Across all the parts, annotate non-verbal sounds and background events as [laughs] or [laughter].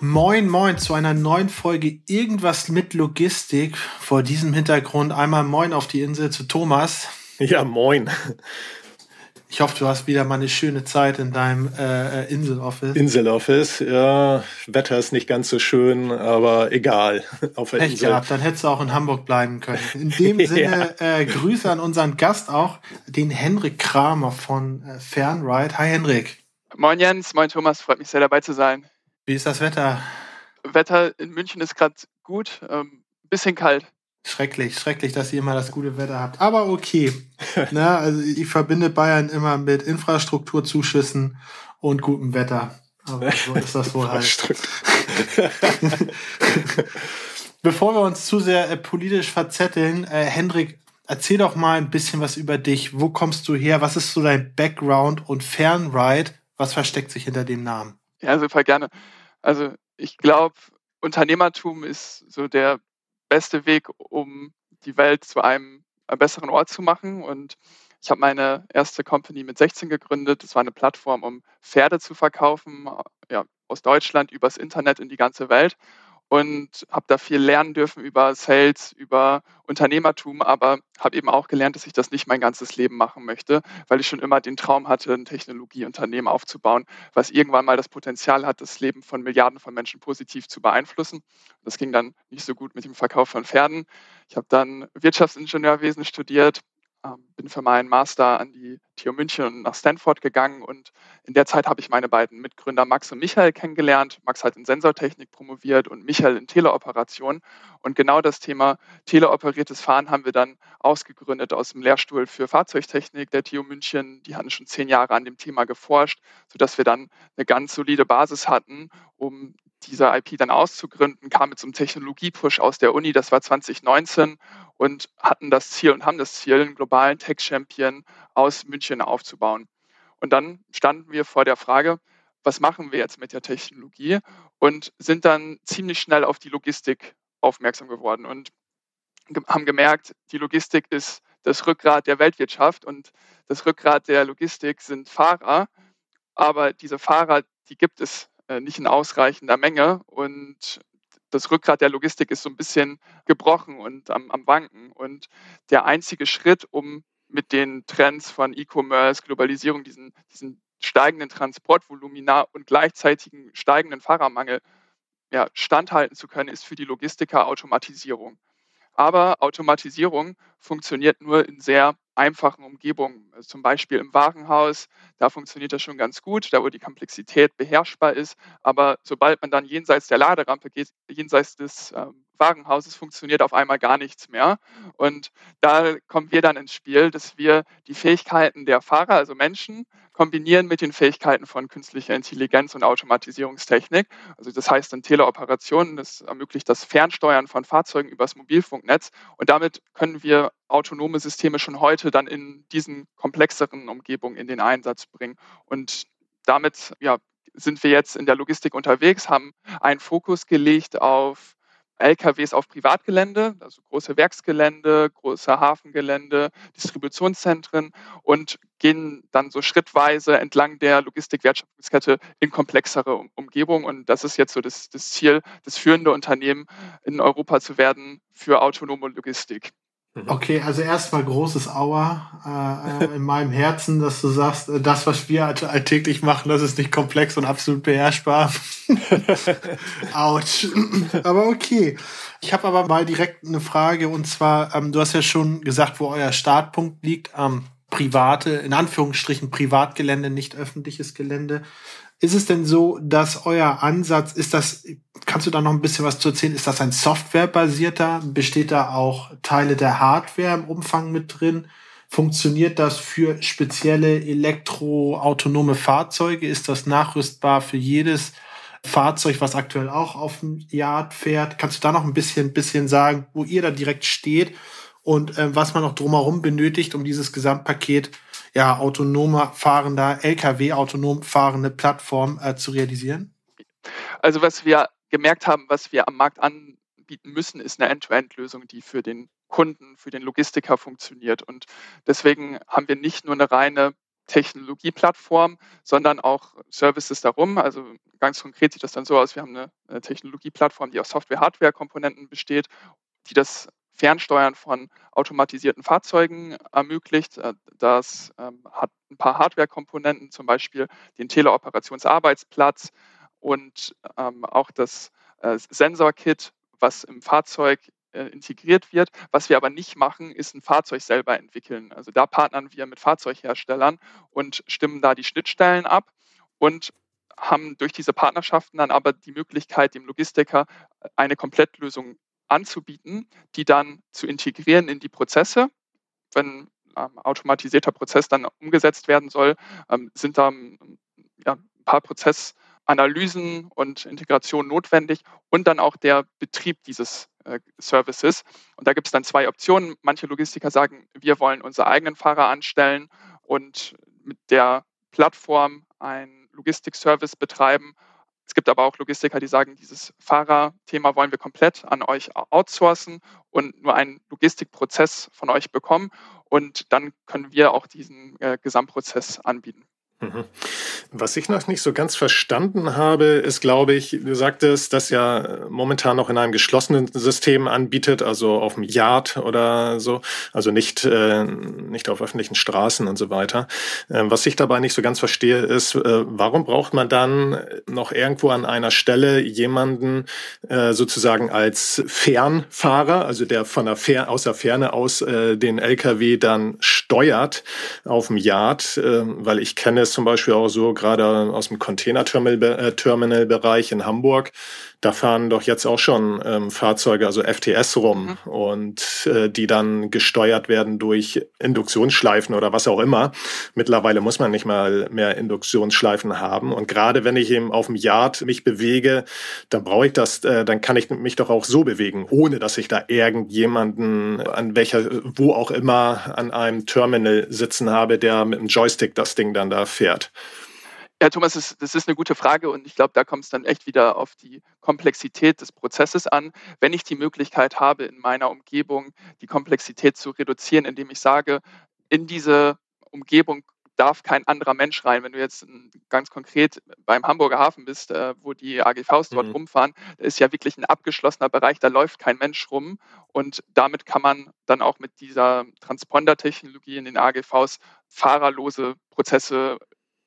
Moin, moin zu einer neuen Folge Irgendwas mit Logistik. Vor diesem Hintergrund einmal moin auf die Insel zu Thomas. Ja, moin. Ich hoffe, du hast wieder mal eine schöne Zeit in deinem äh, Inseloffice. Inseloffice, ja. Wetter ist nicht ganz so schön, aber egal. [laughs] Auf der Pech Insel. gehabt, dann hättest du auch in Hamburg bleiben können. In dem [laughs] Sinne, ja. äh, Grüße an unseren Gast auch, den Henrik Kramer von äh, Fernride. Hi Henrik. Moin Jens, moin Thomas, freut mich sehr dabei zu sein. Wie ist das Wetter? Wetter in München ist gerade gut, ähm, bisschen kalt. Schrecklich, schrecklich, dass ihr immer das gute Wetter habt. Aber okay. [laughs] Na, also ich verbinde Bayern immer mit Infrastrukturzuschüssen und gutem Wetter. Aber so [laughs] ist das wohl halt. [laughs] Bevor wir uns zu sehr äh, politisch verzetteln, äh, Hendrik, erzähl doch mal ein bisschen was über dich. Wo kommst du her? Was ist so dein Background und Fernride? Was versteckt sich hinter dem Namen? Ja, super gerne. Also ich glaube, Unternehmertum ist so der beste Weg, um die Welt zu einem besseren Ort zu machen. Und ich habe meine erste Company mit 16 gegründet. Das war eine Plattform, um Pferde zu verkaufen, ja, aus Deutschland übers Internet in die ganze Welt und habe da viel lernen dürfen über Sales, über Unternehmertum, aber habe eben auch gelernt, dass ich das nicht mein ganzes Leben machen möchte, weil ich schon immer den Traum hatte, ein Technologieunternehmen aufzubauen, was irgendwann mal das Potenzial hat, das Leben von Milliarden von Menschen positiv zu beeinflussen. Das ging dann nicht so gut mit dem Verkauf von Pferden. Ich habe dann Wirtschaftsingenieurwesen studiert, bin für meinen Master an die TU München und nach Stanford gegangen und in der Zeit habe ich meine beiden Mitgründer Max und Michael kennengelernt. Max hat in Sensortechnik promoviert und Michael in Teleoperation. Und genau das Thema teleoperiertes Fahren haben wir dann ausgegründet aus dem Lehrstuhl für Fahrzeugtechnik der TU München. Die hatten schon zehn Jahre an dem Thema geforscht, sodass wir dann eine ganz solide Basis hatten, um dieser IP dann auszugründen, kam mit so einem Technologie-Push aus der Uni, das war 2019 und hatten das Ziel und haben das Ziel, einen globalen Tech-Champion aus München aufzubauen. Und dann standen wir vor der Frage, was machen wir jetzt mit der Technologie und sind dann ziemlich schnell auf die Logistik aufmerksam geworden und haben gemerkt, die Logistik ist das Rückgrat der Weltwirtschaft und das Rückgrat der Logistik sind Fahrer, aber diese Fahrer, die gibt es nicht in ausreichender Menge und das Rückgrat der Logistik ist so ein bisschen gebrochen und am, am Wanken. Und der einzige Schritt, um mit den Trends von E-Commerce, Globalisierung, diesen, diesen steigenden Transportvolumina und gleichzeitigen steigenden Fahrermangel ja, standhalten zu können, ist für die Logistiker Automatisierung. Aber Automatisierung funktioniert nur in sehr einfachen Umgebungen, also zum Beispiel im Warenhaus, da funktioniert das schon ganz gut, da wo die Komplexität beherrschbar ist. Aber sobald man dann jenseits der Laderampe geht, jenseits des ähm, Warenhauses, funktioniert auf einmal gar nichts mehr. Und da kommen wir dann ins Spiel, dass wir die Fähigkeiten der Fahrer, also Menschen, kombinieren mit den Fähigkeiten von künstlicher Intelligenz und Automatisierungstechnik. Also das heißt dann Teleoperationen, das ermöglicht das Fernsteuern von Fahrzeugen übers Mobilfunknetz. Und damit können wir autonome Systeme schon heute dann in diesen komplexeren Umgebungen in den Einsatz bringen. Und damit ja, sind wir jetzt in der Logistik unterwegs, haben einen Fokus gelegt auf LKWs auf Privatgelände, also große Werksgelände, große Hafengelände, Distributionszentren und gehen dann so schrittweise entlang der Logistik-Wertschöpfungskette in komplexere Umgebungen. Und das ist jetzt so das, das Ziel, das führende Unternehmen in Europa zu werden für autonome Logistik. Mhm. Okay, also erstmal großes Aua äh, äh, in meinem Herzen, dass du sagst, äh, das, was wir alltäglich machen, das ist nicht komplex und absolut beherrschbar. [laughs] Autsch. aber okay. Ich habe aber mal direkt eine Frage und zwar, ähm, du hast ja schon gesagt, wo euer Startpunkt liegt. Ähm, private, in Anführungsstrichen Privatgelände, nicht öffentliches Gelände. Ist es denn so, dass euer Ansatz, ist das, kannst du da noch ein bisschen was zu erzählen? Ist das ein softwarebasierter? Besteht da auch Teile der Hardware im Umfang mit drin? Funktioniert das für spezielle elektroautonome Fahrzeuge? Ist das nachrüstbar für jedes Fahrzeug, was aktuell auch auf dem Yard fährt. Kannst du da noch ein bisschen, bisschen sagen, wo ihr da direkt steht und äh, was man noch drumherum benötigt, um dieses Gesamtpaket ja, autonomer fahrender, LKW autonom fahrende Plattform äh, zu realisieren? Also was wir gemerkt haben, was wir am Markt anbieten müssen, ist eine End-to-End-Lösung, die für den Kunden, für den Logistiker funktioniert. Und deswegen haben wir nicht nur eine reine Technologieplattform, sondern auch Services darum. Also ganz konkret sieht das dann so aus, wir haben eine Technologieplattform, die aus Software-Hardware-Komponenten besteht, die das Fernsteuern von automatisierten Fahrzeugen ermöglicht. Äh, das ähm, hat ein paar Hardware-Komponenten, zum Beispiel den Teleoperationsarbeitsplatz und ähm, auch das äh, Sensor-Kit, was im Fahrzeug äh, integriert wird. Was wir aber nicht machen, ist ein Fahrzeug selber entwickeln. Also da partnern wir mit Fahrzeugherstellern und stimmen da die Schnittstellen ab und haben durch diese Partnerschaften dann aber die Möglichkeit, dem Logistiker eine Komplettlösung anzubieten, die dann zu integrieren in die Prozesse. Wenn ähm, automatisierter Prozess dann umgesetzt werden soll, ähm, sind da ähm, ja, ein paar Prozessanalysen und Integration notwendig und dann auch der Betrieb dieses äh, Services. Und da gibt es dann zwei Optionen. Manche Logistiker sagen, wir wollen unsere eigenen Fahrer anstellen und mit der Plattform einen Logistikservice betreiben es gibt aber auch Logistiker, die sagen, dieses Fahrerthema wollen wir komplett an euch outsourcen und nur einen Logistikprozess von euch bekommen. Und dann können wir auch diesen äh, Gesamtprozess anbieten. Mhm. Was ich noch nicht so ganz verstanden habe, ist, glaube ich, du sagtest, dass ja momentan noch in einem geschlossenen System anbietet, also auf dem Yard oder so, also nicht, äh, nicht auf öffentlichen Straßen und so weiter. Äh, was ich dabei nicht so ganz verstehe, ist, äh, warum braucht man dann noch irgendwo an einer Stelle jemanden äh, sozusagen als Fernfahrer, also der von der Fer aus der Ferne aus äh, den LKW dann steuert auf dem Yard, äh, weil ich kenne es zum Beispiel auch so, gerade aus dem Container-Terminal-Bereich in Hamburg, da fahren doch jetzt auch schon ähm, Fahrzeuge, also FTS rum mhm. und äh, die dann gesteuert werden durch Induktionsschleifen oder was auch immer. Mittlerweile muss man nicht mal mehr Induktionsschleifen haben. Und gerade wenn ich eben auf dem Yard mich bewege, dann brauche ich das, äh, dann kann ich mich doch auch so bewegen, ohne dass ich da irgendjemanden an welcher, wo auch immer an einem Terminal sitzen habe, der mit einem Joystick das Ding dann da fährt. Ja, Thomas, das, das ist eine gute Frage und ich glaube, da kommt es dann echt wieder auf die Komplexität des Prozesses an. Wenn ich die Möglichkeit habe, in meiner Umgebung die Komplexität zu reduzieren, indem ich sage, in diese Umgebung darf kein anderer Mensch rein. Wenn du jetzt ganz konkret beim Hamburger Hafen bist, äh, wo die AGVs dort mhm. rumfahren, da ist ja wirklich ein abgeschlossener Bereich, da läuft kein Mensch rum. Und damit kann man dann auch mit dieser Transponder-Technologie in den AGVs fahrerlose Prozesse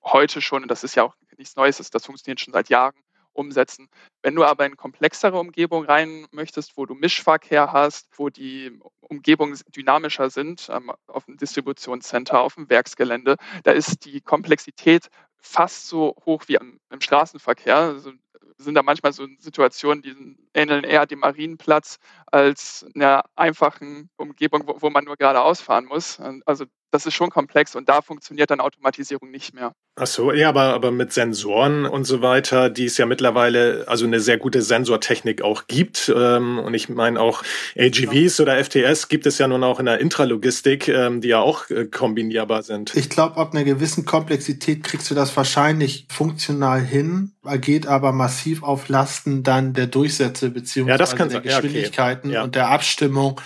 heute schon, und das ist ja auch nichts Neues, das, funktioniert schon seit Jahren, umsetzen. Wenn du aber in komplexere Umgebung rein möchtest, wo du Mischverkehr hast, wo die Umgebungen dynamischer sind, ähm, auf dem Distributionscenter, auf dem Werksgelände, da ist die Komplexität fast so hoch wie im, im Straßenverkehr. Also sind da manchmal so Situationen, die ähneln eher dem Marienplatz als einer einfachen Umgebung, wo, wo man nur geradeaus fahren muss. Also das ist schon komplex und da funktioniert dann Automatisierung nicht mehr. Ach so, ja, aber, aber mit Sensoren und so weiter, die es ja mittlerweile also eine sehr gute Sensortechnik auch gibt. Ähm, und ich meine auch AGVs oder FTS gibt es ja nun auch in der Intralogistik, ähm, die ja auch äh, kombinierbar sind. Ich glaube, ab einer gewissen Komplexität kriegst du das wahrscheinlich funktional hin, geht aber massiv auf Lasten dann der Durchsätze beziehungsweise ja, der Geschwindigkeiten ja, okay. ja. und der Abstimmung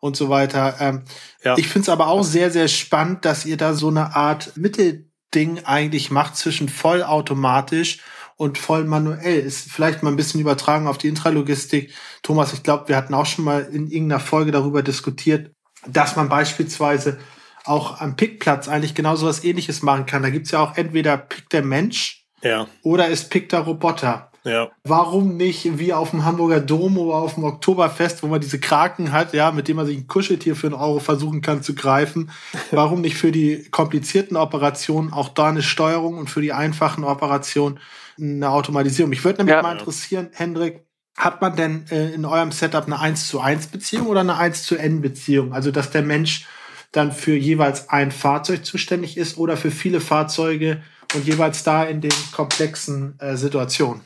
und so weiter. Ähm, ja. Ich finde es aber auch sehr, sehr spannend, dass ihr da so eine Art Mittelding eigentlich macht zwischen vollautomatisch und voll manuell. Ist vielleicht mal ein bisschen übertragen auf die Intralogistik. Thomas, ich glaube, wir hatten auch schon mal in irgendeiner Folge darüber diskutiert, dass man beispielsweise auch am Pickplatz eigentlich genau so was ähnliches machen kann. Da gibt's ja auch entweder Pick der Mensch ja. oder ist Pick der Roboter. Ja. Warum nicht wie auf dem Hamburger Dom oder auf dem Oktoberfest, wo man diese Kraken hat, ja, mit dem man sich ein Kuscheltier für einen Euro versuchen kann zu greifen? [laughs] Warum nicht für die komplizierten Operationen auch da eine Steuerung und für die einfachen Operationen eine Automatisierung? Mich würde nämlich ja. mal interessieren, Hendrik, hat man denn äh, in eurem Setup eine 1 zu 1 Beziehung oder eine 1 zu N Beziehung? Also, dass der Mensch dann für jeweils ein Fahrzeug zuständig ist oder für viele Fahrzeuge und jeweils da in den komplexen äh, Situationen?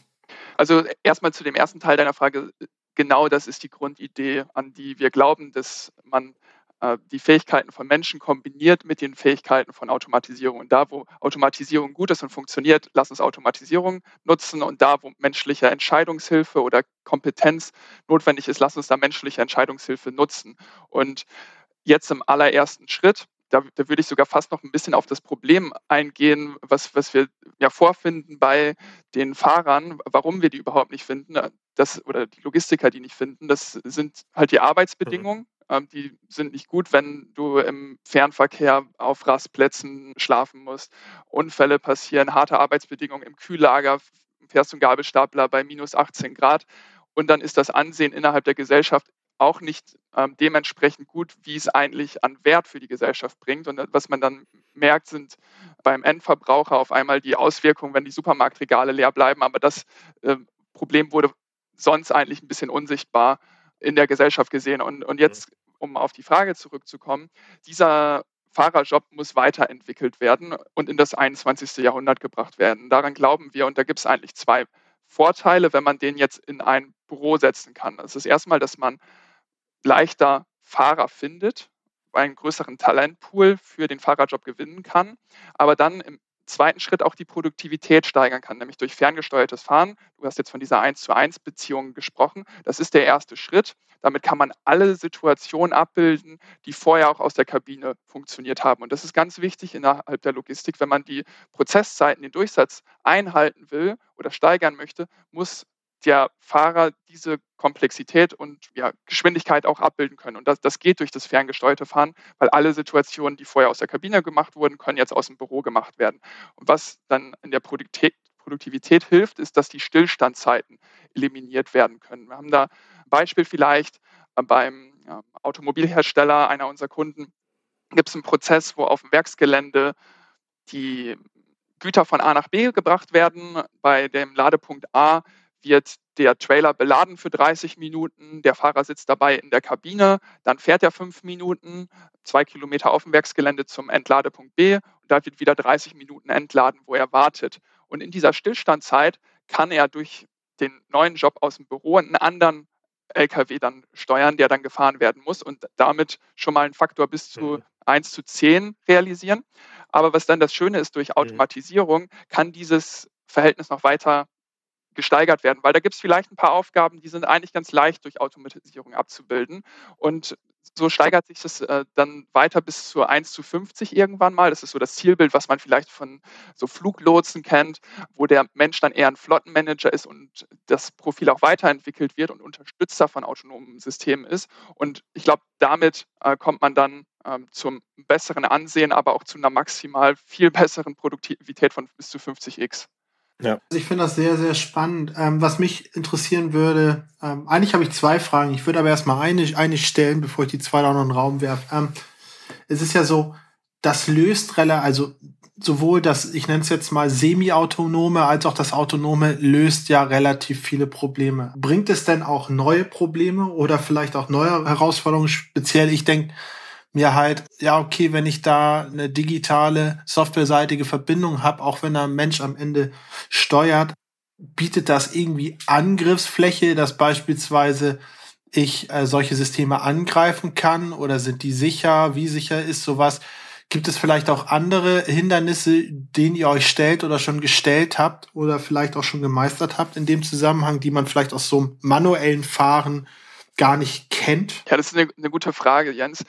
Also erstmal zu dem ersten Teil deiner Frage. Genau das ist die Grundidee, an die wir glauben, dass man äh, die Fähigkeiten von Menschen kombiniert mit den Fähigkeiten von Automatisierung. Und da, wo Automatisierung gut ist und funktioniert, lass uns Automatisierung nutzen. Und da, wo menschliche Entscheidungshilfe oder Kompetenz notwendig ist, lass uns da menschliche Entscheidungshilfe nutzen. Und jetzt im allerersten Schritt da, da, würde ich sogar fast noch ein bisschen auf das Problem eingehen, was, was wir ja vorfinden bei den Fahrern, warum wir die überhaupt nicht finden, das, oder die Logistiker, die nicht finden. Das sind halt die Arbeitsbedingungen. Mhm. Ähm, die sind nicht gut, wenn du im Fernverkehr auf Rastplätzen schlafen musst. Unfälle passieren, harte Arbeitsbedingungen im Kühllager, fährst du einen Gabelstapler bei minus 18 Grad. Und dann ist das Ansehen innerhalb der Gesellschaft auch nicht ähm, dementsprechend gut, wie es eigentlich an Wert für die Gesellschaft bringt. Und was man dann merkt, sind beim Endverbraucher auf einmal die Auswirkungen, wenn die Supermarktregale leer bleiben. Aber das äh, Problem wurde sonst eigentlich ein bisschen unsichtbar in der Gesellschaft gesehen. Und, und jetzt, um auf die Frage zurückzukommen, dieser Fahrerjob muss weiterentwickelt werden und in das 21. Jahrhundert gebracht werden. Daran glauben wir und da gibt es eigentlich zwei Vorteile, wenn man den jetzt in ein Büro setzen kann. Das ist erstmal, dass man leichter Fahrer findet, einen größeren Talentpool für den Fahrerjob gewinnen kann, aber dann im zweiten Schritt auch die Produktivität steigern kann, nämlich durch ferngesteuertes Fahren. Du hast jetzt von dieser 1 zu 1 Beziehung gesprochen. Das ist der erste Schritt. Damit kann man alle Situationen abbilden, die vorher auch aus der Kabine funktioniert haben. Und das ist ganz wichtig innerhalb der Logistik. Wenn man die Prozesszeiten, den Durchsatz einhalten will oder steigern möchte, muss der Fahrer diese Komplexität und ja, Geschwindigkeit auch abbilden können. Und das, das geht durch das ferngesteuerte Fahren, weil alle Situationen, die vorher aus der Kabine gemacht wurden, können jetzt aus dem Büro gemacht werden. Und was dann in der Produktivität, Produktivität hilft, ist, dass die Stillstandzeiten eliminiert werden können. Wir haben da ein Beispiel vielleicht äh, beim Automobilhersteller, einer unserer Kunden, gibt es einen Prozess, wo auf dem Werksgelände die Güter von A nach B gebracht werden. Bei dem Ladepunkt A wird der Trailer beladen für 30 Minuten, der Fahrer sitzt dabei in der Kabine, dann fährt er fünf Minuten, zwei Kilometer auf dem Werksgelände zum Entladepunkt B und da wird wieder 30 Minuten entladen, wo er wartet. Und in dieser Stillstandzeit kann er durch den neuen Job aus dem Büro einen anderen LKW dann steuern, der dann gefahren werden muss und damit schon mal einen Faktor bis zu 1 mhm. zu 10 realisieren. Aber was dann das Schöne ist, durch mhm. Automatisierung kann dieses Verhältnis noch weiter gesteigert werden, weil da gibt es vielleicht ein paar Aufgaben, die sind eigentlich ganz leicht durch Automatisierung abzubilden. Und so steigert sich das äh, dann weiter bis zu 1 zu 50 irgendwann mal. Das ist so das Zielbild, was man vielleicht von so Fluglotsen kennt, wo der Mensch dann eher ein Flottenmanager ist und das Profil auch weiterentwickelt wird und Unterstützer von autonomen Systemen ist. Und ich glaube, damit äh, kommt man dann ähm, zum besseren Ansehen, aber auch zu einer maximal viel besseren Produktivität von bis zu 50x. Ja. Also ich finde das sehr, sehr spannend. Ähm, was mich interessieren würde, ähm, eigentlich habe ich zwei Fragen. Ich würde aber erstmal eine, eine stellen, bevor ich die zwei da noch in den Raum werfe. Ähm, es ist ja so, das löst relativ, also sowohl das, ich nenne es jetzt mal semi-autonome, als auch das autonome löst ja relativ viele Probleme. Bringt es denn auch neue Probleme oder vielleicht auch neue Herausforderungen? Speziell, ich denke, mir halt, ja, okay, wenn ich da eine digitale, softwareseitige Verbindung habe, auch wenn da ein Mensch am Ende steuert, bietet das irgendwie Angriffsfläche, dass beispielsweise ich äh, solche Systeme angreifen kann oder sind die sicher? Wie sicher ist sowas? Gibt es vielleicht auch andere Hindernisse, denen ihr euch stellt oder schon gestellt habt oder vielleicht auch schon gemeistert habt in dem Zusammenhang, die man vielleicht aus so einem manuellen Fahren gar nicht kennt? Ja, das ist eine, eine gute Frage, Jens.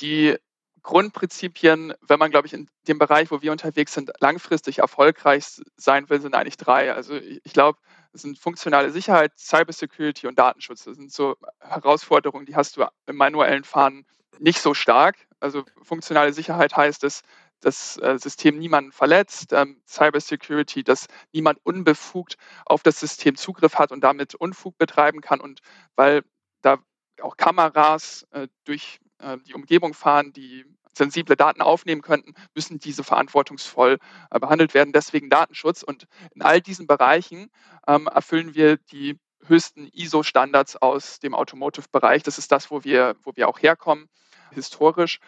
Die Grundprinzipien, wenn man, glaube ich, in dem Bereich, wo wir unterwegs sind, langfristig erfolgreich sein will, sind eigentlich drei. Also ich glaube, es sind funktionale Sicherheit, Cybersecurity und Datenschutz. Das sind so Herausforderungen, die hast du im manuellen Fahren nicht so stark. Also funktionale Sicherheit heißt, dass das äh, System niemanden verletzt, ähm, Cybersecurity, dass niemand unbefugt auf das System Zugriff hat und damit Unfug betreiben kann. Und weil da auch Kameras äh, durch äh, die Umgebung fahren, die sensible Daten aufnehmen könnten, müssen diese verantwortungsvoll äh, behandelt werden. Deswegen Datenschutz. Und in all diesen Bereichen ähm, erfüllen wir die höchsten ISO-Standards aus dem Automotive-Bereich. Das ist das, wo wir, wo wir auch herkommen, historisch.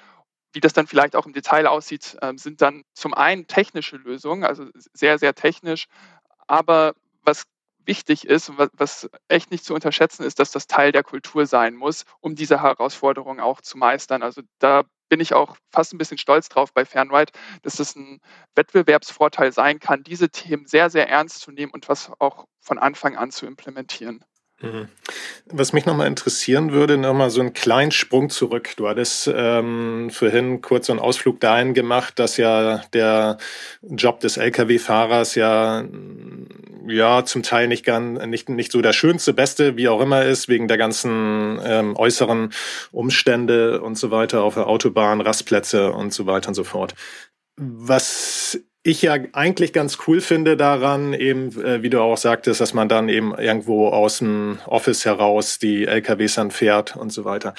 Wie das dann vielleicht auch im Detail aussieht, ähm, sind dann zum einen technische Lösungen, also sehr, sehr technisch. Aber was wichtig ist und was echt nicht zu unterschätzen ist, dass das Teil der Kultur sein muss, um diese Herausforderung auch zu meistern. Also da bin ich auch fast ein bisschen stolz drauf bei Fernride, dass es ein Wettbewerbsvorteil sein kann, diese Themen sehr, sehr ernst zu nehmen und was auch von Anfang an zu implementieren. Was mich nochmal interessieren würde, nochmal so einen kleinen Sprung zurück. Du hattest ähm, vorhin kurz so einen Ausflug dahin gemacht, dass ja der Job des Lkw-Fahrers ja ja zum Teil nicht ganz nicht nicht so der schönste, beste, wie auch immer ist, wegen der ganzen ähm, äußeren Umstände und so weiter auf der Autobahn, Rastplätze und so weiter und so fort. Was ich ja eigentlich ganz cool finde daran, eben, äh, wie du auch sagtest, dass man dann eben irgendwo aus dem Office heraus die LKWs dann fährt und so weiter.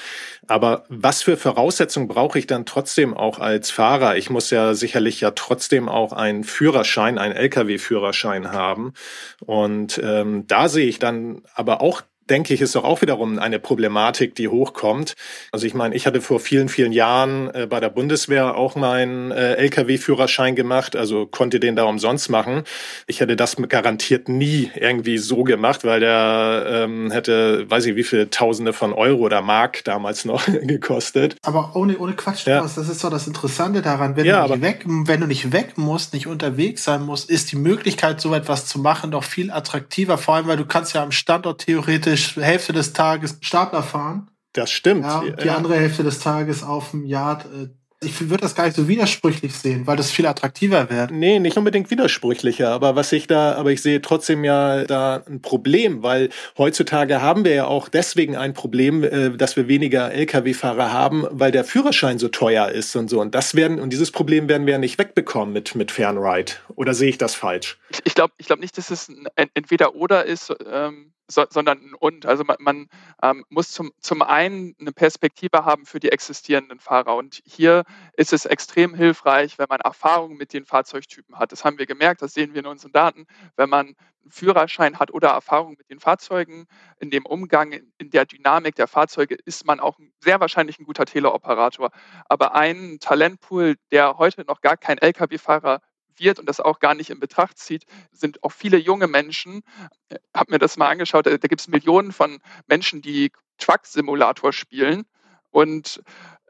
Aber was für Voraussetzungen brauche ich dann trotzdem auch als Fahrer? Ich muss ja sicherlich ja trotzdem auch einen Führerschein, einen LKW-Führerschein haben. Und ähm, da sehe ich dann aber auch denke ich, ist doch auch wiederum eine Problematik, die hochkommt. Also ich meine, ich hatte vor vielen, vielen Jahren äh, bei der Bundeswehr auch meinen äh, Lkw-Führerschein gemacht, also konnte den da umsonst machen. Ich hätte das garantiert nie irgendwie so gemacht, weil der ähm, hätte, weiß ich wie viele Tausende von Euro oder Mark damals noch [laughs] gekostet. Aber ohne, ohne Quatsch, ja. das ist doch das Interessante daran. Wenn, ja, du nicht weg, wenn du nicht weg musst, nicht unterwegs sein musst, ist die Möglichkeit, so etwas zu machen, doch viel attraktiver. Vor allem, weil du kannst ja am Standort theoretisch Hälfte des Tages Stapler fahren. Das stimmt. Ja, die ja. andere Hälfte des Tages auf dem Yard äh, ich würde das gar nicht so widersprüchlich sehen, weil das viel attraktiver wird. Nee, nicht unbedingt widersprüchlicher, aber was ich da, aber ich sehe trotzdem ja da ein Problem, weil heutzutage haben wir ja auch deswegen ein Problem, äh, dass wir weniger Lkw-Fahrer haben, weil der Führerschein so teuer ist und so. Und das werden, und dieses Problem werden wir ja nicht wegbekommen mit, mit Fernride. Oder sehe ich das falsch? Ich glaube, ich glaube nicht, dass es ein entweder oder ist. Ähm so, sondern ein Und. Also man, man ähm, muss zum, zum einen eine Perspektive haben für die existierenden Fahrer. Und hier ist es extrem hilfreich, wenn man Erfahrung mit den Fahrzeugtypen hat. Das haben wir gemerkt, das sehen wir in unseren Daten. Wenn man einen Führerschein hat oder Erfahrung mit den Fahrzeugen, in dem Umgang, in, der Dynamik der Fahrzeuge, ist man auch sehr wahrscheinlich ein guter Teleoperator. Aber ein Talentpool, der heute noch gar kein Lkw-Fahrer wird und das auch gar nicht in Betracht zieht, sind auch viele junge Menschen. Ich habe mir das mal angeschaut, da, gibt es Millionen von Menschen, die Truck-Simulator spielen und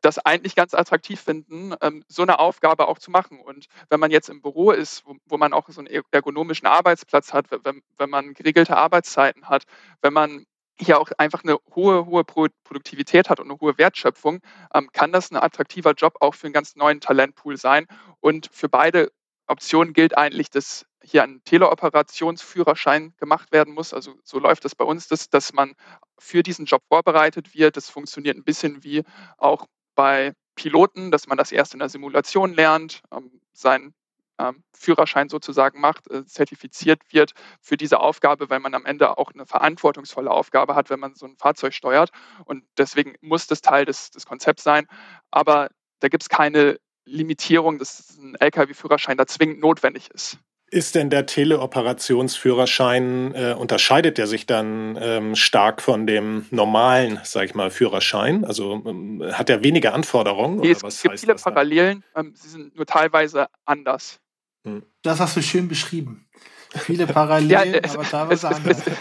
das eigentlich ganz attraktiv finden, ähm, so eine Aufgabe auch zu machen. Und wenn man jetzt im Büro ist, wo, man auch so einen ergonomischen Arbeitsplatz hat, wenn, wenn man geregelte Arbeitszeiten hat, wenn man hier auch einfach eine hohe, hohe Produktivität hat und eine hohe Wertschöpfung, ähm, kann das ein attraktiver Job auch für einen ganz neuen Talentpool sein. Und für beide Option gilt eigentlich, dass hier ein Teleoperationsführerschein gemacht werden muss. Also so läuft das bei uns, dass, dass man für diesen Job vorbereitet wird. Das funktioniert ein bisschen wie auch bei Piloten, dass man das erst in der Simulation lernt, ähm, seinen ähm, Führerschein sozusagen macht, äh, zertifiziert wird für diese Aufgabe, weil man am Ende auch eine verantwortungsvolle Aufgabe hat, wenn man so ein Fahrzeug steuert. Und deswegen muss das Teil des, des Konzepts sein. Aber da gibt es keine Limitierung, dass ein Lkw-Führerschein da zwingend notwendig ist. Ist denn der Teleoperationsführerschein, äh, unterscheidet der sich dann ähm, stark von dem normalen, sag ich mal, Führerschein? Also ähm, hat er weniger Anforderungen? Nee, es gibt viele Parallelen, ähm, sie sind nur teilweise anders. Hm. Das hast du schön beschrieben. Viele Parallelen, ja, es, aber teilweise [laughs] anders. [laughs]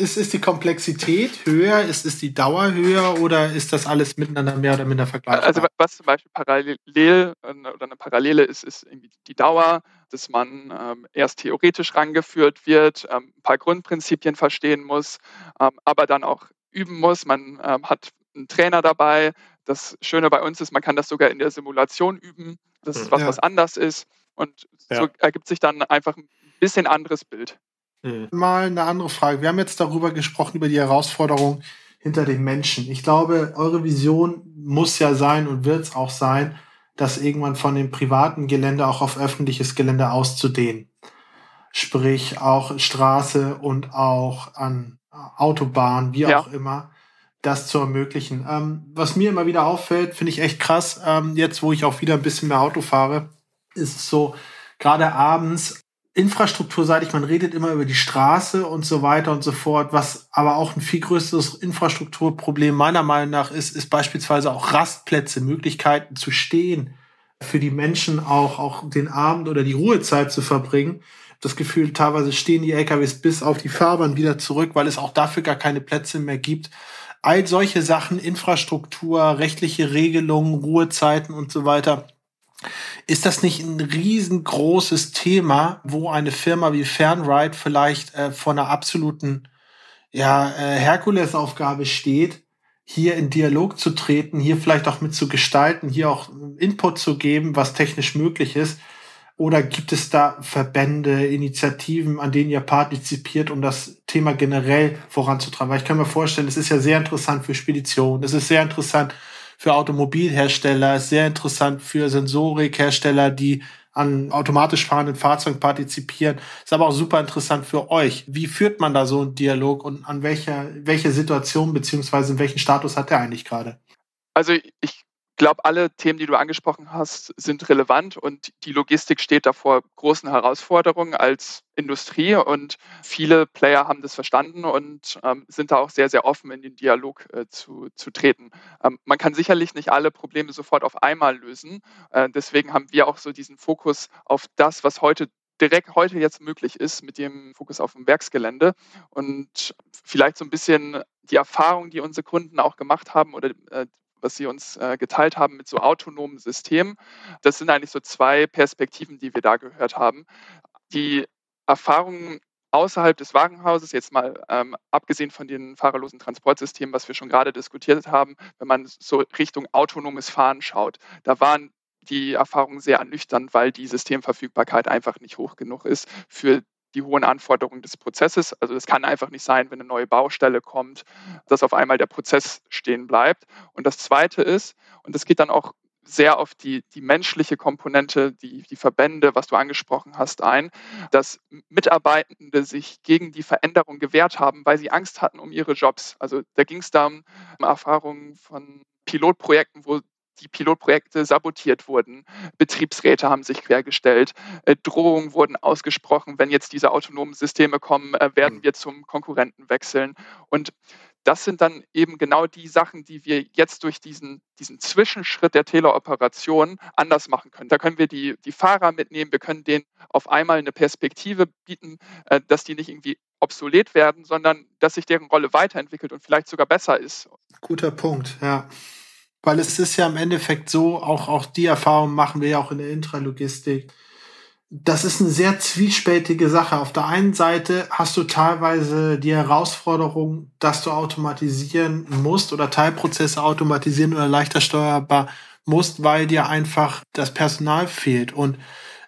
ist, ist die Komplexität höher? Ist, ist die Dauer höher oder ist das alles miteinander mehr oder minder vergleichbar? Also was zum Beispiel parallel äh, oder eine Parallele ist, ist irgendwie die Dauer, dass man ähm, erst theoretisch rangeführt wird, ähm, ein paar Grundprinzipien verstehen muss, ähm, aber dann auch üben muss. Man ähm, hat einen Trainer dabei. Das Schöne bei uns ist, man kann das sogar in der Simulation üben. Das ist hm. was, ja. was anders ist. Und ja. so ergibt sich dann einfach ein bisschen anderes Bild. Mhm. Mal eine andere Frage. Wir haben jetzt darüber gesprochen, über die Herausforderung hinter den Menschen. Ich glaube, eure Vision muss ja sein und wird es auch sein, das irgendwann von dem privaten Gelände auch auf öffentliches Gelände auszudehnen. Sprich auch Straße und auch an Autobahn, wie ja. auch immer, das zu ermöglichen. Ähm, was mir immer wieder auffällt, finde ich echt krass, ähm, jetzt wo ich auch wieder ein bisschen mehr Auto fahre, ist so, gerade abends infrastrukturseitig, man redet immer über die Straße und so weiter und so fort. Was aber auch ein viel größeres Infrastrukturproblem meiner Meinung nach ist, ist beispielsweise auch Rastplätze, Möglichkeiten zu stehen, für die Menschen auch, auch den Abend oder die Ruhezeit zu verbringen. Das Gefühl, teilweise stehen die LKWs bis auf die Fahrbahn wieder zurück, weil es auch dafür gar keine Plätze mehr gibt. All solche Sachen, Infrastruktur, rechtliche Regelungen, Ruhezeiten und so weiter. Ist das nicht ein riesengroßes Thema, wo eine Firma wie Fernride vielleicht äh, vor einer absoluten ja, äh, Herkulesaufgabe steht, hier in Dialog zu treten, hier vielleicht auch mit zu gestalten, hier auch Input zu geben, was technisch möglich ist? Oder gibt es da Verbände, Initiativen, an denen ihr partizipiert, um das Thema generell voranzutreiben? Weil ich kann mir vorstellen, es ist ja sehr interessant für Speditionen, es ist sehr interessant für Automobilhersteller, ist sehr interessant für Sensorikhersteller, die an automatisch fahrenden Fahrzeugen partizipieren. Ist aber auch super interessant für euch. Wie führt man da so einen Dialog und an welcher, welche Situation beziehungsweise in welchen Status hat er eigentlich gerade? Also ich glaube, alle Themen, die du angesprochen hast, sind relevant und die Logistik steht da vor großen Herausforderungen als Industrie und viele Player haben das verstanden und ähm, sind da auch sehr, sehr offen in den Dialog äh, zu, zu treten. Ähm, man kann sicherlich nicht alle Probleme sofort auf einmal lösen. Äh, deswegen haben wir auch so diesen Fokus auf das, was heute direkt heute jetzt möglich ist mit dem Fokus auf dem Werksgelände und vielleicht so ein bisschen die Erfahrung, die unsere Kunden auch gemacht haben oder äh, was Sie uns äh, geteilt haben mit so autonomen Systemen. Das sind eigentlich so zwei Perspektiven, die wir da gehört haben. Die Erfahrungen außerhalb des Warenhauses, jetzt mal ähm, abgesehen von den fahrerlosen Transportsystemen, was wir schon gerade diskutiert haben, wenn man so Richtung autonomes Fahren schaut, da waren die Erfahrungen sehr ernüchternd, weil die Systemverfügbarkeit einfach nicht hoch genug ist für die hohen Anforderungen des Prozesses. Also es kann einfach nicht sein, wenn eine neue Baustelle kommt, dass auf einmal der Prozess stehen bleibt. Und das Zweite ist, und das geht dann auch sehr auf die, die menschliche Komponente, die, die Verbände, was du angesprochen hast, ein, dass Mitarbeitende sich gegen die Veränderung gewehrt haben, weil sie Angst hatten um ihre Jobs. Also da ging es da um Erfahrungen von Pilotprojekten, wo die Pilotprojekte sabotiert wurden. Betriebsräte haben sich quergestellt. Äh, Drohungen wurden ausgesprochen. Wenn jetzt diese autonomen Systeme kommen, äh, werden mhm. wir zum Konkurrenten wechseln. Und das sind dann eben genau die Sachen, die wir jetzt durch diesen, diesen Zwischenschritt der Teleoperation anders machen können. Da können wir die, die Fahrer mitnehmen, wir können denen auf einmal eine Perspektive bieten, äh, dass die nicht irgendwie obsolet werden, sondern dass sich deren Rolle weiterentwickelt und vielleicht sogar besser ist. Guter Punkt, ja. Weil es ist ja im Endeffekt so, auch, auch die Erfahrung machen wir ja auch in der Intralogistik. Das ist eine sehr zwiespältige Sache. Auf der einen Seite hast du teilweise die Herausforderung, dass du automatisieren musst oder Teilprozesse automatisieren oder leichter steuerbar musst, weil dir einfach das Personal fehlt. Und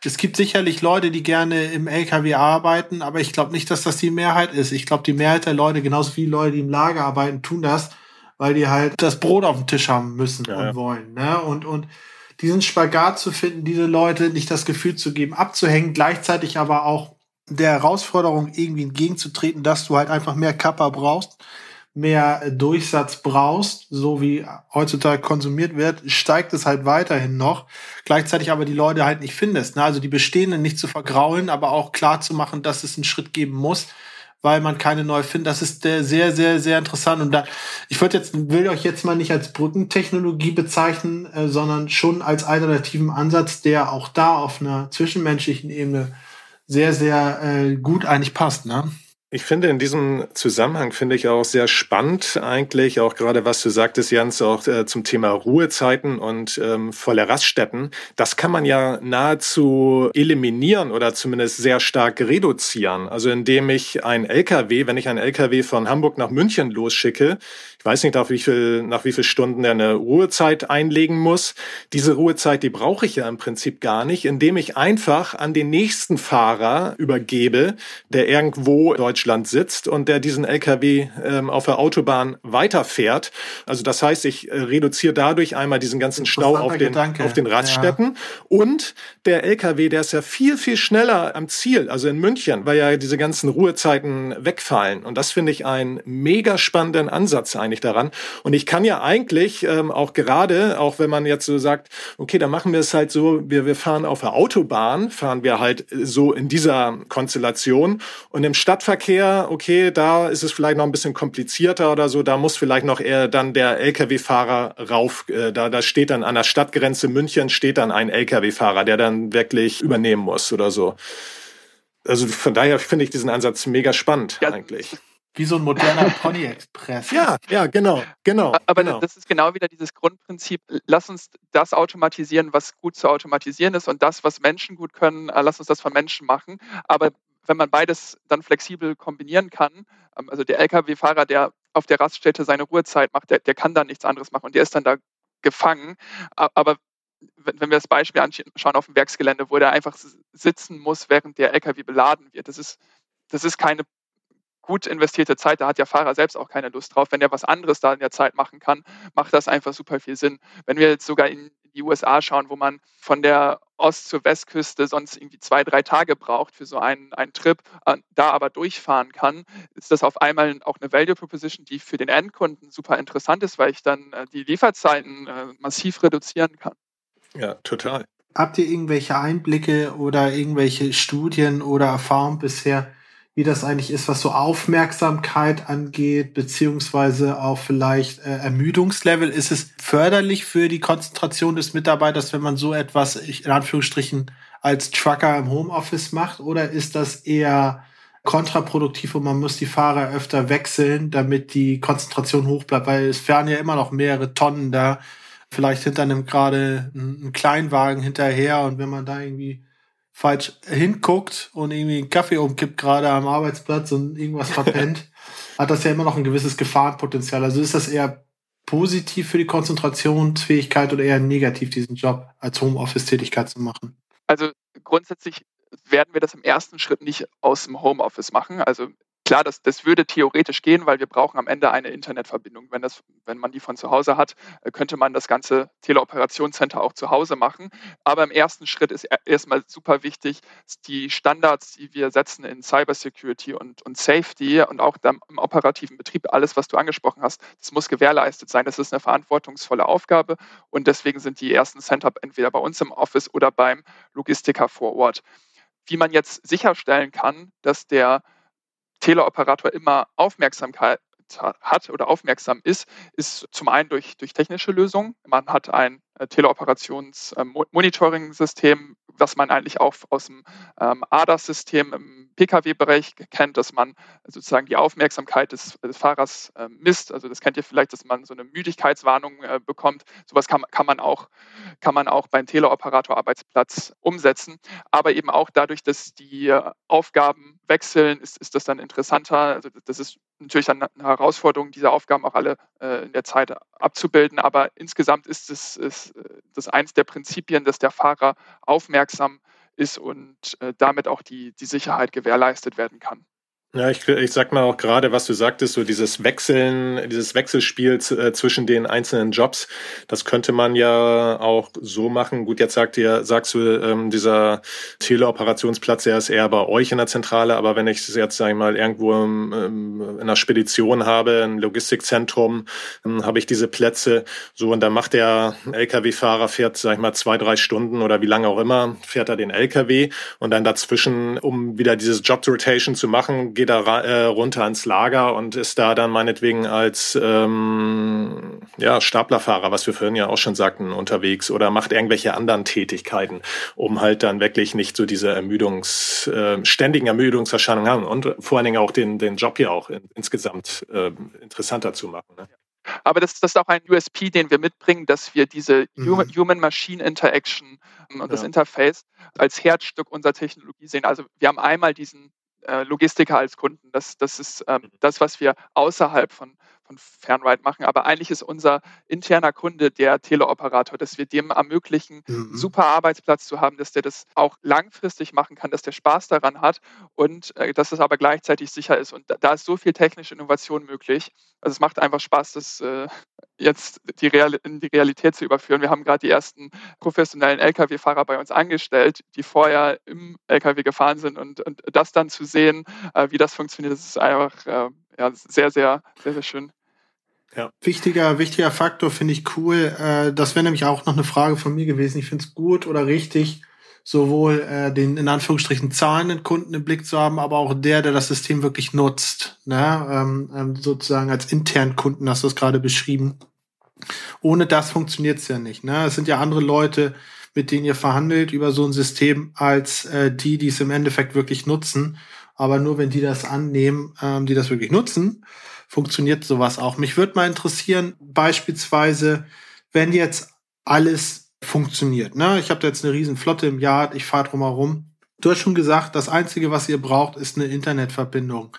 es gibt sicherlich Leute, die gerne im LKW arbeiten, aber ich glaube nicht, dass das die Mehrheit ist. Ich glaube, die Mehrheit der Leute, genauso wie Leute, die im Lager arbeiten, tun das, weil die halt das Brot auf dem Tisch haben müssen ja, und ja. wollen. Ne? Und, und diesen Spagat zu finden, diese Leute nicht das Gefühl zu geben, abzuhängen, gleichzeitig aber auch der Herausforderung irgendwie entgegenzutreten, dass du halt einfach mehr Kappa brauchst, mehr Durchsatz brauchst, so wie heutzutage konsumiert wird, steigt es halt weiterhin noch. Gleichzeitig aber die Leute halt nicht findest. Ne? Also die Bestehenden nicht zu vergraulen, aber auch klar zu machen, dass es einen Schritt geben muss, weil man keine neu findet. Das ist sehr, sehr, sehr interessant. Und da, ich würde jetzt, will euch jetzt mal nicht als Brückentechnologie bezeichnen, äh, sondern schon als alternativen Ansatz, der auch da auf einer zwischenmenschlichen Ebene sehr, sehr äh, gut eigentlich passt. Ne? Ich finde in diesem Zusammenhang finde ich auch sehr spannend eigentlich, auch gerade was du sagtest, Jens, auch äh, zum Thema Ruhezeiten und ähm, volle Raststätten. Das kann man ja nahezu eliminieren oder zumindest sehr stark reduzieren. Also indem ich ein LKW, wenn ich ein LKW von Hamburg nach München losschicke, ich weiß nicht, nach wie viel, nach wie viel Stunden er eine Ruhezeit einlegen muss. Diese Ruhezeit, die brauche ich ja im Prinzip gar nicht, indem ich einfach an den nächsten Fahrer übergebe, der irgendwo in Deutschland sitzt und der diesen LKW ähm, auf der Autobahn weiterfährt. Also das heißt, ich äh, reduziere dadurch einmal diesen ganzen Stau auf den, auf den Raststätten. Ja. Und der LKW, der ist ja viel, viel schneller am Ziel, also in München, weil ja diese ganzen Ruhezeiten wegfallen. Und das finde ich einen mega spannenden Ansatz eigentlich daran. Und ich kann ja eigentlich ähm, auch gerade, auch wenn man jetzt so sagt, okay, dann machen wir es halt so, wir, wir fahren auf der Autobahn, fahren wir halt so in dieser Konstellation. Und im Stadtverkehr, okay, da ist es vielleicht noch ein bisschen komplizierter oder so, da muss vielleicht noch eher dann der Lkw-Fahrer rauf, äh, da, da steht dann an der Stadtgrenze München steht dann ein Lkw-Fahrer, der dann wirklich übernehmen muss oder so. Also von daher finde ich diesen Ansatz mega spannend ja, eigentlich. Wie so ein moderner [laughs] Pony Express. ja, ja, genau, genau. Aber genau. das ist genau wieder dieses Grundprinzip. Lass uns das automatisieren, was gut zu automatisieren ist und das, was Menschen gut können, äh, lass uns das von Menschen machen. Aber wenn man beides dann flexibel kombinieren kann, ähm, also der Lkw-Fahrer, der auf der Raststätte seine Ruhezeit macht, der, der kann dann nichts anderes machen und der ist dann da gefangen. Aber wenn wir das Beispiel anschauen auf dem Werksgelände, wo der einfach sitzen muss, während der LKW beladen wird, das ist, das ist keine gut investierte Zeit, da hat der Fahrer selbst auch keine Lust drauf. Wenn er was anderes da in der Zeit machen kann, macht das einfach super viel Sinn. Wenn wir jetzt sogar in die USA schauen, wo man von der Ost- zur Westküste sonst irgendwie zwei, drei Tage braucht für so einen, einen Trip, äh, da aber durchfahren kann, ist das auf einmal auch eine Value Proposition, die für den Endkunden super interessant ist, weil ich dann äh, die Lieferzeiten äh, massiv reduzieren kann. Ja, total. Habt ihr irgendwelche Einblicke oder irgendwelche Studien oder Erfahrungen bisher, wie das eigentlich ist, was so Aufmerksamkeit angeht, beziehungsweise auch vielleicht äh, Ermüdungslevel. Ist es förderlich für die Konzentration des Mitarbeiters, wenn man so etwas in Anführungsstrichen als Trucker im Homeoffice macht? Oder ist das eher kontraproduktiv und man muss die Fahrer öfter wechseln, damit die Konzentration hoch bleibt? Weil es fahren ja immer noch mehrere Tonnen da, vielleicht hinter einem gerade ein Kleinwagen hinterher und wenn man da irgendwie falsch hinguckt und irgendwie einen Kaffee umkippt gerade am Arbeitsplatz und irgendwas verpennt, [laughs] hat das ja immer noch ein gewisses Gefahrenpotenzial. Also ist das eher positiv für die Konzentrationsfähigkeit oder eher negativ, diesen Job als Homeoffice-Tätigkeit zu machen? Also grundsätzlich werden wir das im ersten Schritt nicht aus dem Homeoffice machen. Also Klar, das, das würde theoretisch gehen, weil wir brauchen am Ende eine Internetverbindung. Wenn, das, wenn man die von zu Hause hat, äh, könnte man das ganze Teleoperationscenter auch zu Hause machen. Aber im ersten Schritt ist erstmal super wichtig, die Standards, die wir setzen in Cybersecurity und, und Safety und auch im operativen Betrieb, alles, was du angesprochen hast, das muss gewährleistet sein. Das ist eine verantwortungsvolle Aufgabe und deswegen sind die ersten Center entweder bei uns im Office oder beim Logistiker vor Ort. Wie man jetzt sicherstellen kann, dass der Teleoperator immer Aufmerksamkeit hat oder aufmerksam ist, ist zum einen durch, durch technische Lösungen. Man hat ein äh, Teleoperations-Monitoring-System, was man eigentlich auch aus dem ähm, ADAS-System Pkw-Bereich kennt, dass man sozusagen die Aufmerksamkeit des, des Fahrers äh, misst. Also das kennt ihr vielleicht, dass man so eine Müdigkeitswarnung äh, bekommt. Sowas kann, kann, man auch, kann man auch beim Teleoperator-Arbeitsplatz umsetzen. Aber eben auch dadurch, dass die äh, Aufgaben wechseln, ist, ist das dann interessanter. Also das ist natürlich eine Herausforderung, diese Aufgaben auch alle äh, in der Zeit abzubilden. Aber insgesamt ist es ist, äh, das eins der Prinzipien, dass der Fahrer aufmerksam ist und äh, damit auch die, die Sicherheit gewährleistet werden kann. Ja, ich, ich sag mal auch gerade, was du sagtest, so dieses Wechseln, dieses Wechselspiel äh, zwischen den einzelnen Jobs, das könnte man ja auch so machen. Gut, jetzt sagt ihr, sagst du, ähm, dieser Teleoperationsplatz, der ist eher bei euch in der Zentrale, aber wenn ich jetzt, sag ich mal, irgendwo ähm, in einer Spedition habe, ein Logistikzentrum, ähm, habe ich diese Plätze, so und dann macht der Lkw-Fahrer, fährt, sag ich mal, zwei, drei Stunden oder wie lange auch immer, fährt er den Lkw und dann dazwischen, um wieder dieses Job Rotation zu machen, geht er äh, runter ins Lager und ist da dann meinetwegen als ähm, ja, Staplerfahrer, was wir vorhin ja auch schon sagten, unterwegs oder macht irgendwelche anderen Tätigkeiten, um halt dann wirklich nicht so diese Ermüdungs, äh, ständigen Ermüdungserscheinungen haben und vor allen Dingen auch den, den Job hier auch in, insgesamt äh, interessanter zu machen. Ne? Aber das, das, ist auch ein USP, den wir mitbringen, dass wir diese mhm. Human-Machine-Interaction und ja. das Interface als Herzstück unserer Technologie sehen. Also wir haben einmal diesen äh, Logistiker als Kunden. Das, das ist ähm, das, was wir außerhalb von, von Fernride machen. Aber eigentlich ist unser interner Kunde der Teleoperator, dass wir dem ermöglichen, mhm. super Arbeitsplatz zu haben, dass der das auch langfristig machen kann, dass der Spaß daran hat und äh, dass es aber gleichzeitig sicher ist. Und da, da, ist so viel technische Innovation möglich. Also es macht einfach Spaß, das äh, jetzt die Real in die Realität zu überführen. Wir haben gerade die ersten professionellen Lkw-Fahrer bei uns angestellt, die vorher im Lkw gefahren sind und, und das dann zu sehen, äh, wie das funktioniert, das ist einfach äh, ja, sehr, sehr, sehr, sehr schön. Ja. Wichtiger, wichtiger Faktor finde ich cool. Äh, das wäre nämlich auch noch eine Frage von mir gewesen. Ich finde es gut oder richtig, sowohl äh, den in Anführungsstrichen zahlenden Kunden im Blick zu haben, aber auch der, der das System wirklich nutzt. Ne? Ähm, ähm, sozusagen als internen Kunden hast du es gerade beschrieben. Ohne das funktioniert es ja nicht. Ne? Es sind ja andere Leute, mit denen ihr verhandelt über so ein System, als äh, die, die es im Endeffekt wirklich nutzen. Aber nur wenn die das annehmen, ähm, die das wirklich nutzen, funktioniert sowas auch. Mich würde mal interessieren, beispielsweise, wenn jetzt alles funktioniert. Ne? Ich habe jetzt eine riesen Flotte im Yard, ich fahre drumherum. Du hast schon gesagt, das Einzige, was ihr braucht, ist eine Internetverbindung.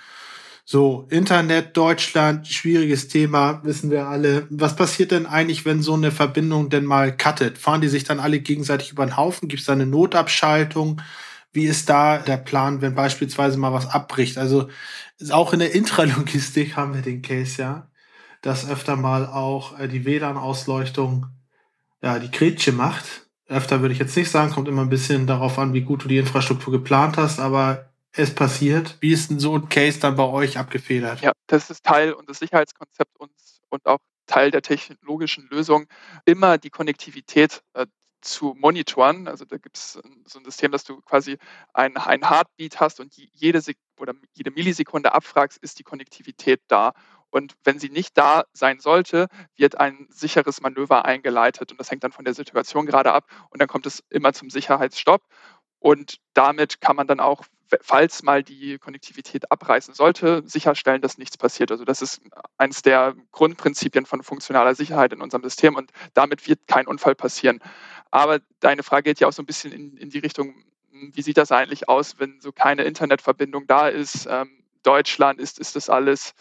So, Internet, Deutschland, schwieriges Thema, wissen wir alle. Was passiert denn eigentlich, wenn so eine Verbindung denn mal cuttet? Fahren die sich dann alle gegenseitig über den Haufen? Gibt es da eine Notabschaltung? Wie ist da der Plan, wenn beispielsweise mal was abbricht? Also auch in der Intralogistik haben wir den Case, ja, dass öfter mal auch äh, die WLAN-Ausleuchtung ja, die Grätsche macht. Öfter würde ich jetzt nicht sagen, kommt immer ein bisschen darauf an, wie gut du die Infrastruktur geplant hast, aber es passiert. Wie ist denn so ein Case dann bei euch abgefedert? Ja, das ist Teil unseres Sicherheitskonzepts und auch Teil der technologischen Lösung, immer die Konnektivität äh, zu monitoren. Also da gibt es so ein System, dass du quasi ein, ein Heartbeat hast und jede, Sek oder jede Millisekunde abfragst, ist die Konnektivität da. Und wenn sie nicht da sein sollte, wird ein sicheres Manöver eingeleitet. Und das hängt dann von der Situation gerade ab. Und dann kommt es immer zum Sicherheitsstopp. Und damit kann man dann auch, falls mal die Konnektivität abreißen sollte, sicherstellen, dass nichts passiert. Also das ist eines der Grundprinzipien von funktionaler Sicherheit in unserem System und damit wird kein Unfall passieren. Aber deine Frage geht ja auch so ein bisschen in, in die Richtung, wie sieht das eigentlich aus, wenn so keine Internetverbindung da ist? Ähm, Deutschland ist, ist das alles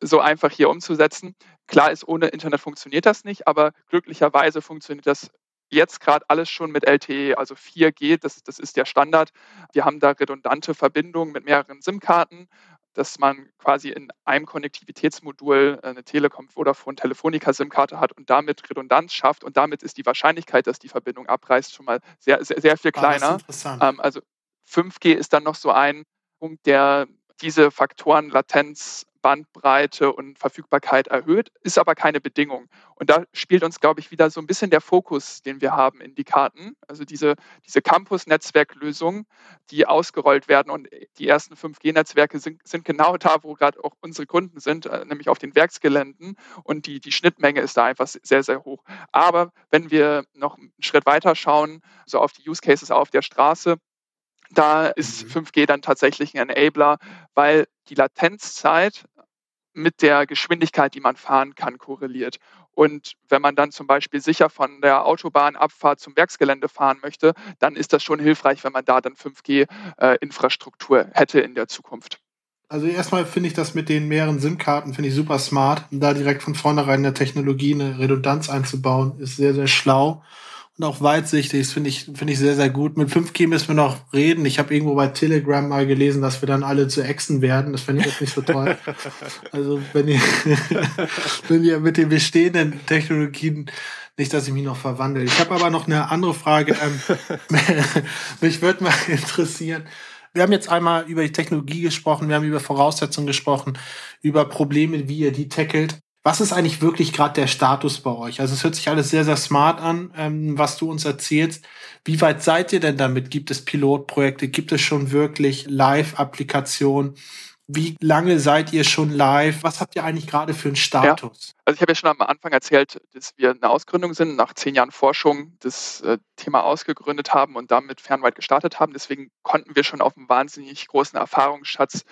so einfach hier umzusetzen. Klar ist, ohne Internet funktioniert das nicht, aber glücklicherweise funktioniert das jetzt gerade alles schon mit LTE, also 4G, das, das ist der Standard. Wir haben da redundante Verbindungen mit mehreren SIM-Karten, dass man quasi in einem Konnektivitätsmodul äh, eine Telekom, Vodafone, Telefonica SIM-Karte hat und damit Redundanz schafft und damit ist die Wahrscheinlichkeit, dass die Verbindung abreißt, schon mal sehr, sehr, sehr viel ah, kleiner. Ah, also 5G ist dann noch so ein Punkt, der diese Faktoren Latenz, Bandbreite und Verfügbarkeit erhöht, ist aber keine Bedingung. Und da spielt uns, glaube ich, wieder so ein bisschen der Fokus, den wir haben in die Karten. Also diese, diese Campus-Netzwerklösungen, die ausgerollt werden. Und die ersten 5G-Netzwerke sind, sind genau da, wo gerade auch unsere Kunden sind, äh, nämlich auf den Werksgeländen. Und die, die Schnittmenge ist da einfach sehr, sehr hoch. Aber wenn wir noch einen Schritt weiter schauen, so auf die Use Cases auf der Straße, da ist 5G mhm. dann tatsächlich ein Enabler, weil die Latenzzeit mit der Geschwindigkeit, die man fahren kann, korreliert. Und wenn man dann zum Beispiel sicher von der Autobahnabfahrt zum Werksgelände fahren möchte, dann ist das schon hilfreich, wenn man da dann 5G-Infrastruktur äh, hätte in der Zukunft. Also erstmal finde ich das mit den mehreren SIM-Karten finde ich super smart. Da direkt von vornherein in der Technologie eine Redundanz einzubauen, ist sehr, sehr schlau und auch weitsichtig. Das finde ich, finde ich sehr, sehr gut. Mit 5G müssen wir noch reden. Ich habe irgendwo bei Telegram mal gelesen, dass wir dann alle zu Echsen werden. Das finde ich jetzt nicht so toll. [laughs] also wenn ihr, [laughs] wenn ihr mit den bestehenden Technologien nicht, dass ich mich noch verwandle. Ich habe aber noch eine andere Frage. Ähm, [laughs] mich würde mal interessieren. Wir haben jetzt einmal über die Technologie gesprochen, wir haben über Voraussetzungen gesprochen, über Probleme, wie ihr die tackelt. Was ist eigentlich wirklich gerade der Status bei euch? Also es hört sich alles sehr, sehr smart an, ähm, was du uns erzählst. Wie weit seid ihr denn damit? Gibt es Pilotprojekte? Gibt es schon wirklich Live-Applikationen? Wie lange seid ihr schon live? Was habt ihr eigentlich gerade für einen Status? Ja. Also ich habe ja schon am Anfang erzählt, dass wir eine Ausgründung sind, nach zehn Jahren Forschung das äh, Thema ausgegründet haben und damit fernweit gestartet haben. Deswegen konnten wir schon auf einem wahnsinnig großen Erfahrungsschatz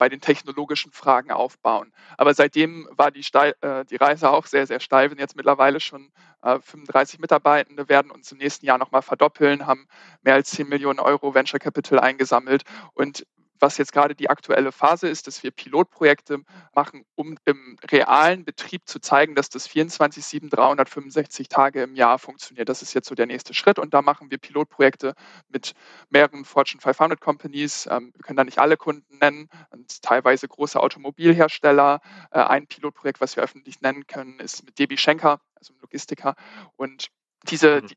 bei den technologischen Fragen aufbauen. Aber seitdem war die, Steil, äh, die Reise auch sehr, sehr steil. Wir sind jetzt mittlerweile schon äh, 35 Mitarbeitende, werden uns im nächsten Jahr nochmal verdoppeln, haben mehr als 10 Millionen Euro Venture Capital eingesammelt und was jetzt gerade die aktuelle Phase ist, dass wir Pilotprojekte machen, um im realen Betrieb zu zeigen, dass das 24-7, 365 Tage im Jahr funktioniert. Das ist jetzt so der nächste Schritt. Und da machen wir Pilotprojekte mit mehreren Fortune 500 Companies. Ähm, wir können da nicht alle Kunden nennen, teilweise große Automobilhersteller. Äh, ein Pilotprojekt, was wir öffentlich nennen können, ist mit DB Schenker, also einem Logistiker. Und diese, mhm. die,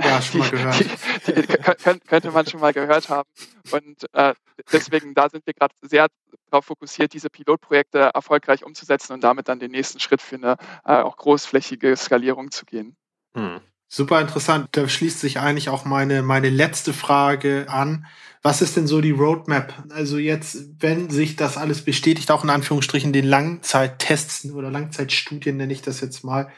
ja, schon mal [laughs] gehört. Die, die, die, könnte man schon mal gehört haben. Und äh, deswegen, da sind wir gerade sehr darauf fokussiert, diese Pilotprojekte erfolgreich umzusetzen und damit dann den nächsten Schritt für eine äh, auch großflächige Skalierung zu gehen. Hm. Super interessant. Da schließt sich eigentlich auch meine, meine letzte Frage an. Was ist denn so die Roadmap? Also jetzt, wenn sich das alles bestätigt, auch in Anführungsstrichen den Langzeittests oder Langzeitstudien nenne ich das jetzt mal,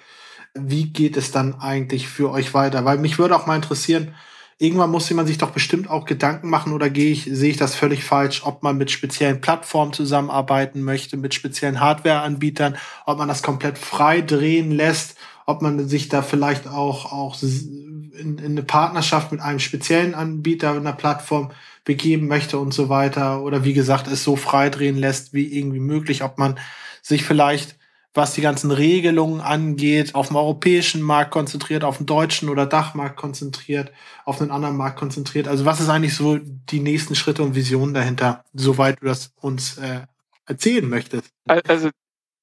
Wie geht es dann eigentlich für euch weiter? Weil mich würde auch mal interessieren, irgendwann muss man sich doch bestimmt auch Gedanken machen oder gehe ich, sehe ich das völlig falsch, ob man mit speziellen Plattformen zusammenarbeiten möchte, mit speziellen Hardware-Anbietern, ob man das komplett frei drehen lässt, ob man sich da vielleicht auch, auch in, in eine Partnerschaft mit einem speziellen Anbieter, einer Plattform begeben möchte und so weiter. Oder wie gesagt, es so frei drehen lässt, wie irgendwie möglich, ob man sich vielleicht was die ganzen Regelungen angeht, auf dem europäischen Markt konzentriert, auf den deutschen oder Dachmarkt konzentriert, auf einen anderen Markt konzentriert. Also was ist eigentlich so die nächsten Schritte und Visionen dahinter, soweit du das uns äh, erzählen möchtest? Also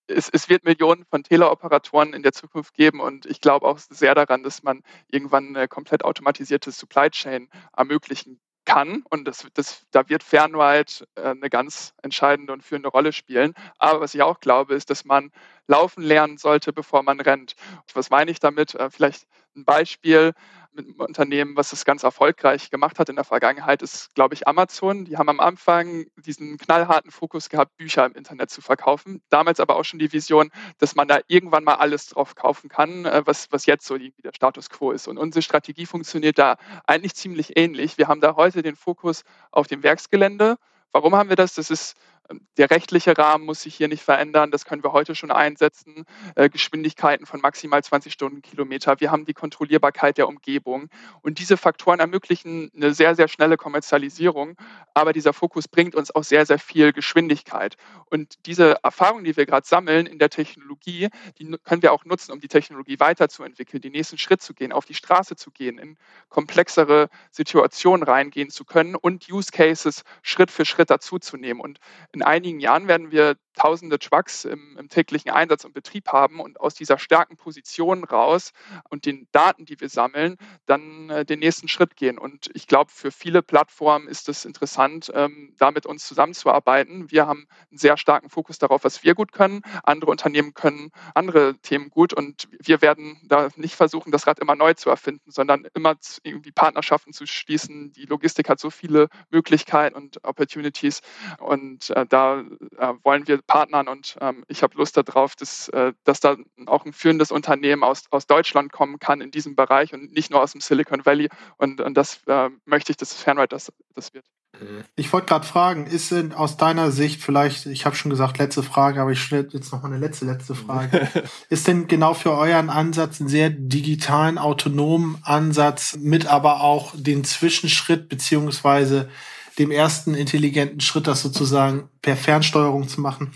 es, es, wird Millionen von Teleoperatoren in der Zukunft geben und ich glaube auch sehr daran, dass man irgendwann eine komplett automatisierte Supply Chain ermöglichen kann und das, das, da wird Fernride äh, eine ganz entscheidende und führende Rolle spielen. Aber was ich auch glaube, ist, dass man laufen lernen sollte, bevor man rennt. Was meine ich damit? Äh, vielleicht ein Beispiel mit einem Unternehmen, was es ganz erfolgreich gemacht hat in der Vergangenheit, ist, glaube ich, Amazon. Die haben am Anfang diesen knallharten Fokus gehabt, Bücher im Internet zu verkaufen. Damals aber auch schon die Vision, dass man da irgendwann mal alles drauf kaufen kann, äh, was, was jetzt so irgendwie der Status quo ist. Und unsere Strategie funktioniert da eigentlich ziemlich ähnlich. Wir haben da heute den Fokus auf dem Werksgelände. Warum haben wir das? Das ist der rechtliche Rahmen muss sich hier nicht verändern. Das können wir heute schon einsetzen. Äh, Geschwindigkeiten von maximal 20 Stundenkilometer. Wir haben die Kontrollierbarkeit der Umgebung. Und diese Faktoren ermöglichen eine sehr, sehr schnelle Kommerzialisierung. Aber dieser Fokus bringt uns auch sehr, sehr viel Geschwindigkeit. Und diese Erfahrungen, die wir gerade sammeln in der Technologie, die können wir auch nutzen, um die Technologie weiterzuentwickeln, den nächsten Schritt zu gehen, auf die Straße zu gehen, in komplexere Situationen reingehen zu können und Use Cases Schritt für Schritt dazuzunehmen. Und in einigen Jahren werden wir tausende Trucks im, im, täglichen Einsatz und Betrieb haben und aus dieser starken Position raus und den Daten, die wir sammeln, dann äh, den nächsten Schritt gehen. Und ich glaube, für viele Plattformen ist es interessant, ähm, da mit uns zusammenzuarbeiten. Wir haben einen sehr starken Fokus darauf, was wir gut können. Andere Unternehmen können andere Themen gut und wir werden da nicht versuchen, das Rad immer neu zu erfinden, sondern immer irgendwie Partnerschaften zu schließen. Die Logistik hat so viele Möglichkeiten und Opportunities und äh, da äh, wollen wir Partnern und ähm, ich habe Lust darauf, dass, äh, dass da auch ein führendes Unternehmen aus, aus Deutschland kommen kann in diesem Bereich und nicht nur aus dem Silicon Valley. Und, und das äh, möchte ich, dass Fernride das, das wird. Ich wollte gerade fragen, ist denn aus deiner Sicht vielleicht, ich habe schon gesagt, letzte Frage, aber ich stelle jetzt noch mal eine letzte, letzte Frage. [laughs] ist denn genau für euren Ansatz einen sehr digitalen, autonomen Ansatz mit aber auch den Zwischenschritt beziehungsweise dem ersten intelligenten Schritt, das sozusagen per Fernsteuerung zu machen,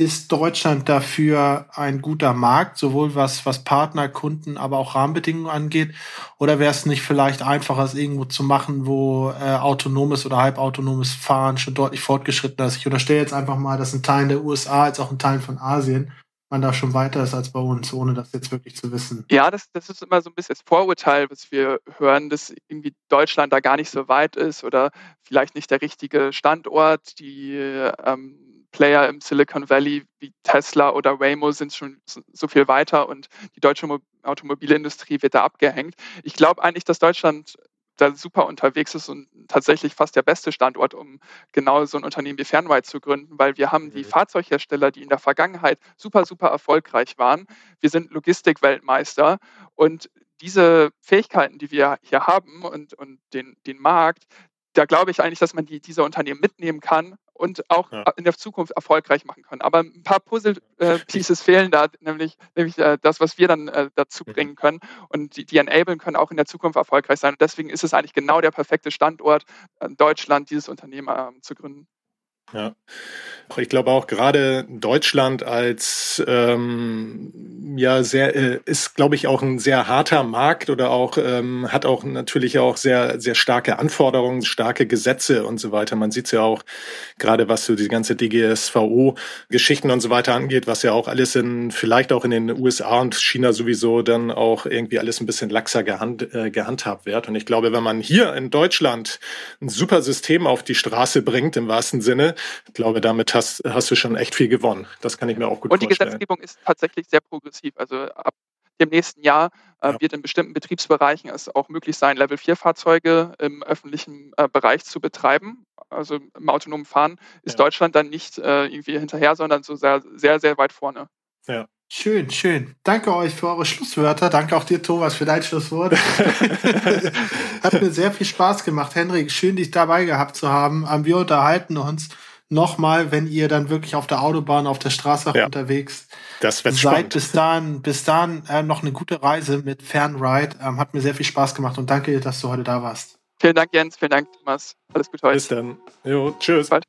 ist Deutschland dafür ein guter Markt, sowohl was, was Partner, Kunden, aber auch Rahmenbedingungen angeht? Oder wäre es nicht vielleicht einfacher, es irgendwo zu machen, wo äh, autonomes oder halbautonomes Fahren schon deutlich fortgeschritten ist? Ich unterstelle jetzt einfach mal, dass ein Teil der USA als auch ein Teil von Asien man da schon weiter ist als bei uns, ohne das jetzt wirklich zu wissen. Ja, das, das ist immer so ein bisschen das Vorurteil, was wir hören, dass irgendwie Deutschland da gar nicht so weit ist oder vielleicht nicht der richtige Standort. Die ähm, Player im Silicon Valley wie Tesla oder Waymo sind schon so viel weiter und die deutsche Automobilindustrie wird da abgehängt. Ich glaube eigentlich, dass Deutschland da super unterwegs ist und tatsächlich fast der beste Standort, um genau so ein Unternehmen wie Fernride zu gründen, weil wir haben die mhm. Fahrzeughersteller, die in der Vergangenheit super, super erfolgreich waren. Wir sind Logistikweltmeister und diese Fähigkeiten, die wir hier haben und, und den, den Markt, da glaube ich eigentlich, dass man die, diese Unternehmen mitnehmen kann und auch ja. in der Zukunft erfolgreich machen kann. Aber ein paar Puzzle-Pieces äh, [laughs] fehlen da, nämlich, nämlich äh, das, was wir dann äh, dazu mhm. bringen können und die, die enablen können, auch in der Zukunft erfolgreich sein. Und deswegen ist es eigentlich genau der perfekte Standort, in Deutschland dieses Unternehmen ähm, zu gründen. Ja. Ich glaube auch gerade Deutschland als ähm, ja sehr äh, ist, glaube ich, auch ein sehr harter Markt oder auch ähm, hat auch natürlich auch sehr sehr starke Anforderungen, starke Gesetze und so weiter. Man sieht es ja auch gerade was so die ganze DGSVO-Geschichten und so weiter angeht, was ja auch alles in vielleicht auch in den USA und China sowieso dann auch irgendwie alles ein bisschen laxer gehand, äh, gehandhabt wird. Und ich glaube, wenn man hier in Deutschland ein super System auf die Straße bringt im wahrsten Sinne, ich glaube, damit hast, hast du schon echt viel gewonnen. Das kann ich mir auch gut vorstellen. Und die Gesetzgebung ist tatsächlich sehr progressiv. Also ab dem nächsten Jahr äh, ja. wird in bestimmten Betriebsbereichen es auch möglich sein, Level-4-Fahrzeuge im öffentlichen äh, Bereich zu betreiben. Also im autonomen Fahren ist ja. Deutschland dann nicht äh, irgendwie hinterher, sondern so sehr, sehr, sehr weit vorne. Ja. Schön, schön. Danke euch für eure Schlusswörter. Danke auch dir, Thomas, für dein Schlusswort. [laughs] [laughs] Hat mir sehr viel Spaß gemacht. Henrik, schön, dich dabei gehabt zu haben. Ähm, wir unterhalten uns nochmal, wenn ihr dann wirklich auf der Autobahn, auf der Straße ja, unterwegs das seid. Spannend. Bis dahin, bis dahin äh, noch eine gute Reise mit Fernride. Ähm, hat mir sehr viel Spaß gemacht und danke, dass du heute da warst. Vielen Dank, Jens. Vielen Dank, Thomas. Alles Gute heute. Bis dann. Jo, tschüss. Bis bald.